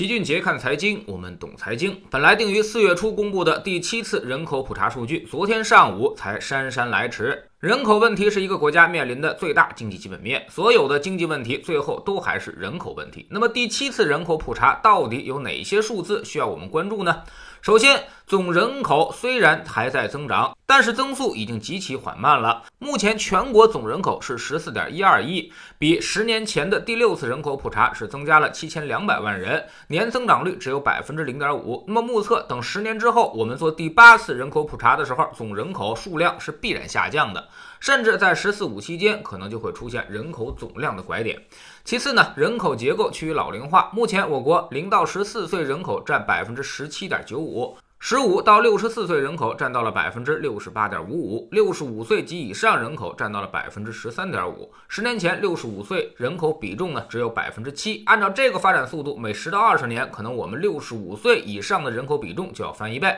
齐俊杰看财经，我们懂财经。本来定于四月初公布的第七次人口普查数据，昨天上午才姗姗来迟。人口问题是一个国家面临的最大经济基本面，所有的经济问题最后都还是人口问题。那么第七次人口普查到底有哪些数字需要我们关注呢？首先，总人口虽然还在增长，但是增速已经极其缓慢了。目前全国总人口是十四点一二亿，比十年前的第六次人口普查是增加了七千两百万人，年增长率只有百分之零点五。那么目测等十年之后，我们做第八次人口普查的时候，总人口数量是必然下降的。甚至在“十四五”期间，可能就会出现人口总量的拐点。其次呢，人口结构趋于老龄化。目前，我国零到十四岁人口占百分之十七点九五，十五到六十四岁人口占到了百分之六十八点五五，六十五岁及以上人口占到了百分之十三点五。十年前，六十五岁人口比重呢只有百分之七。按照这个发展速度，每十到二十年，可能我们六十五岁以上的人口比重就要翻一倍。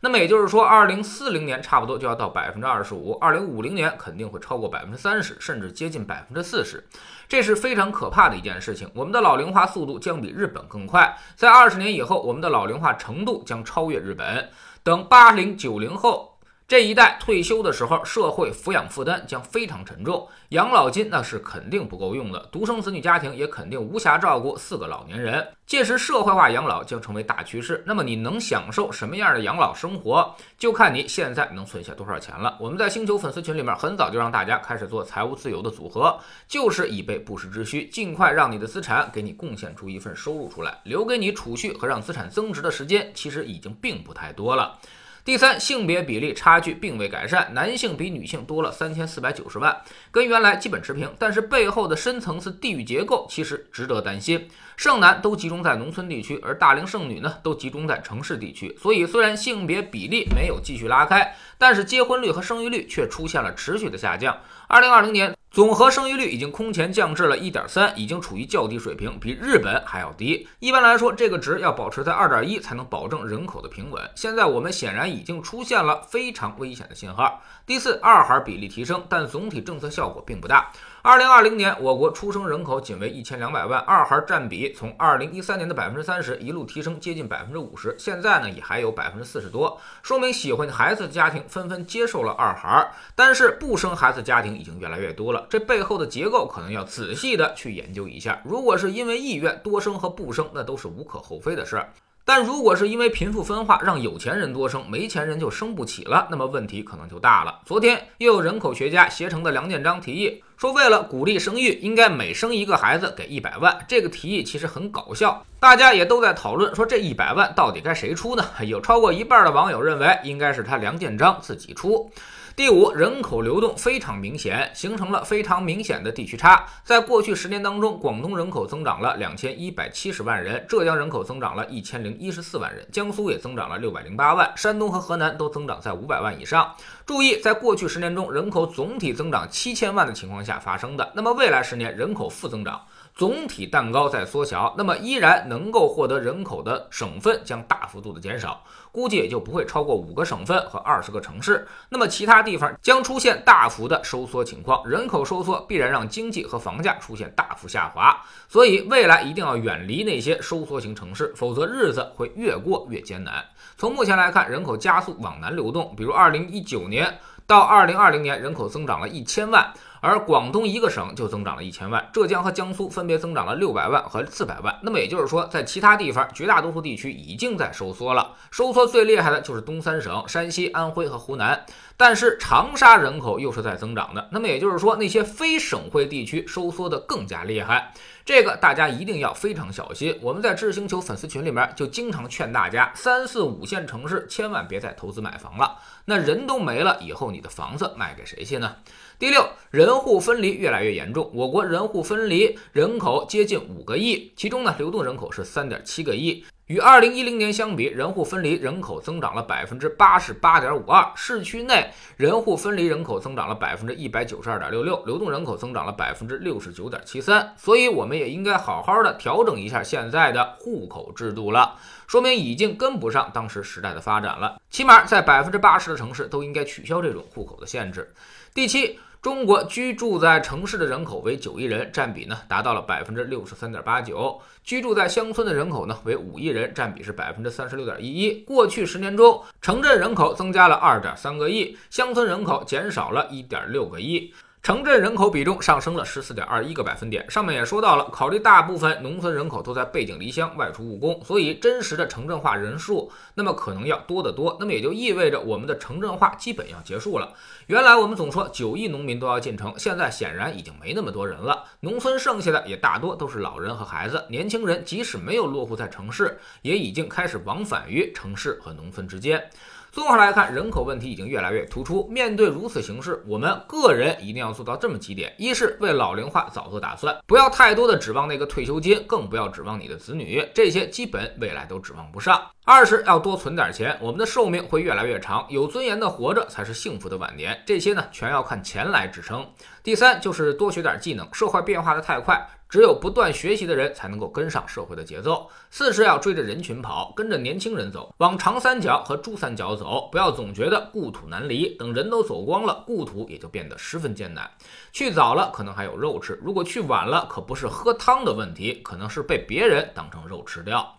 那么也就是说，二零四零年差不多就要到百分之二十五，二零五零年肯定会超过百分之三十，甚至接近百分之四十，这是非常可怕的一件事情。我们的老龄化速度将比日本更快，在二十年以后，我们的老龄化程度将超越日本。等八零九零后。这一代退休的时候，社会抚养负担将非常沉重，养老金那是肯定不够用的，独生子女家庭也肯定无暇照顾四个老年人。届时，社会化养老将成为大趋势。那么，你能享受什么样的养老生活，就看你现在能存下多少钱了。我们在星球粉丝群里面很早就让大家开始做财务自由的组合，就是以备不时之需，尽快让你的资产给你贡献出一份收入出来，留给你储蓄和让资产增值的时间，其实已经并不太多了。第三，性别比例差距并未改善，男性比女性多了三千四百九十万，跟原来基本持平。但是背后的深层次地域结构其实值得担心，剩男都集中在农村地区，而大龄剩女呢都集中在城市地区。所以虽然性别比例没有继续拉开，但是结婚率和生育率却出现了持续的下降。二零二零年。总和生育率已经空前降至了一点三，已经处于较低水平，比日本还要低。一般来说，这个值要保持在二点一才能保证人口的平稳。现在我们显然已经出现了非常危险的信号。第四，二孩比例提升，但总体政策效果并不大。二零二零年，我国出生人口仅为一千两百万，二孩占比从二零一三年的百分之三十一路提升，接近百分之五十，现在呢也还有百分之四十多，说明喜欢孩子的家庭纷纷接受了二孩，但是不生孩子家庭已经越来越多了，这背后的结构可能要仔细的去研究一下。如果是因为意愿多生和不生，那都是无可厚非的事儿。但如果是因为贫富分化让有钱人多生，没钱人就生不起了，那么问题可能就大了。昨天又有人口学家携程的梁建章提议说，为了鼓励生育，应该每生一个孩子给一百万。这个提议其实很搞笑，大家也都在讨论说这一百万到底该谁出呢？有超过一半的网友认为应该是他梁建章自己出。第五，人口流动非常明显，形成了非常明显的地区差。在过去十年当中，广东人口增长了两千一百七十万人，浙江人口增长了一千零一十四万人，江苏也增长了六百零八万，山东和河南都增长在五百万以上。注意，在过去十年中，人口总体增长七千万的情况下发生的。那么未来十年人口负增长。总体蛋糕在缩小，那么依然能够获得人口的省份将大幅度的减少，估计也就不会超过五个省份和二十个城市。那么其他地方将出现大幅的收缩情况，人口收缩必然让经济和房价出现大幅下滑。所以未来一定要远离那些收缩型城市，否则日子会越过越艰难。从目前来看，人口加速往南流动，比如二零一九年到二零二零年，人口增长了一千万。而广东一个省就增长了一千万，浙江和江苏分别增长了六百万和四百万。那么也就是说，在其他地方，绝大多数地区已经在收缩了。收缩最厉害的就是东三省：山西、安徽和湖南。但是长沙人口又是在增长的。那么也就是说，那些非省会地区收缩的更加厉害。这个大家一定要非常小心。我们在智星球粉丝群里面就经常劝大家，三四五线城市千万别再投资买房了。那人都没了，以后你的房子卖给谁去呢？第六人，户分离越来越严重。我国人户分离人口接近五个亿，其中呢，流动人口是三点七个亿。与二零一零年相比，人户分离人口增长了百分之八十八点五二。市区内人户分离人口增长了百分之一百九十二点六六，流动人口增长了百分之六十九点七三。所以，我们也应该好好的调整一下现在的户口制度了，说明已经跟不上当时时代的发展了。起码在百分之八十的城市都应该取消这种户口的限制。第七。中国居住在城市的人口为九亿人，占比呢达到了百分之六十三点八九；居住在乡村的人口呢为五亿人，占比是百分之三十六点一一。过去十年中，城镇人口增加了二点三个亿，乡村人口减少了一点六个亿。城镇人口比重上升了十四点二一个百分点。上面也说到了，考虑大部分农村人口都在背井离乡外出务工，所以真实的城镇化人数那么可能要多得多。那么也就意味着我们的城镇化基本要结束了。原来我们总说九亿农民都要进城，现在显然已经没那么多人了。农村剩下的也大多都是老人和孩子，年轻人即使没有落户在城市，也已经开始往返于城市和农村之间。综合来看，人口问题已经越来越突出。面对如此形势，我们个人一定要做到这么几点：一是为老龄化早做打算，不要太多的指望那个退休金，更不要指望你的子女，这些基本未来都指望不上；二是要多存点钱，我们的寿命会越来越长，有尊严的活着才是幸福的晚年。这些呢，全要看钱来支撑。第三就是多学点技能，社会变化的太快。只有不断学习的人才能够跟上社会的节奏。四是要追着人群跑，跟着年轻人走，往长三角和珠三角走，不要总觉得故土难离。等人都走光了，故土也就变得十分艰难。去早了可能还有肉吃，如果去晚了，可不是喝汤的问题，可能是被别人当成肉吃掉。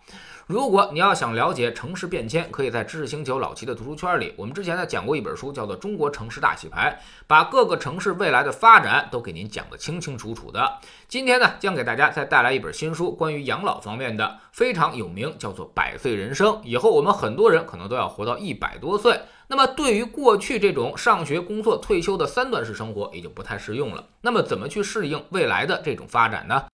如果你要想了解城市变迁，可以在知识星球老齐的读书圈里。我们之前呢讲过一本书，叫做《中国城市大洗牌》，把各个城市未来的发展都给您讲得清清楚楚的。今天呢，将给大家再带来一本新书，关于养老方面的，非常有名，叫做《百岁人生》。以后我们很多人可能都要活到一百多岁。那么对于过去这种上学、工作、退休的三段式生活，也就不太适用了。那么怎么去适应未来的这种发展呢？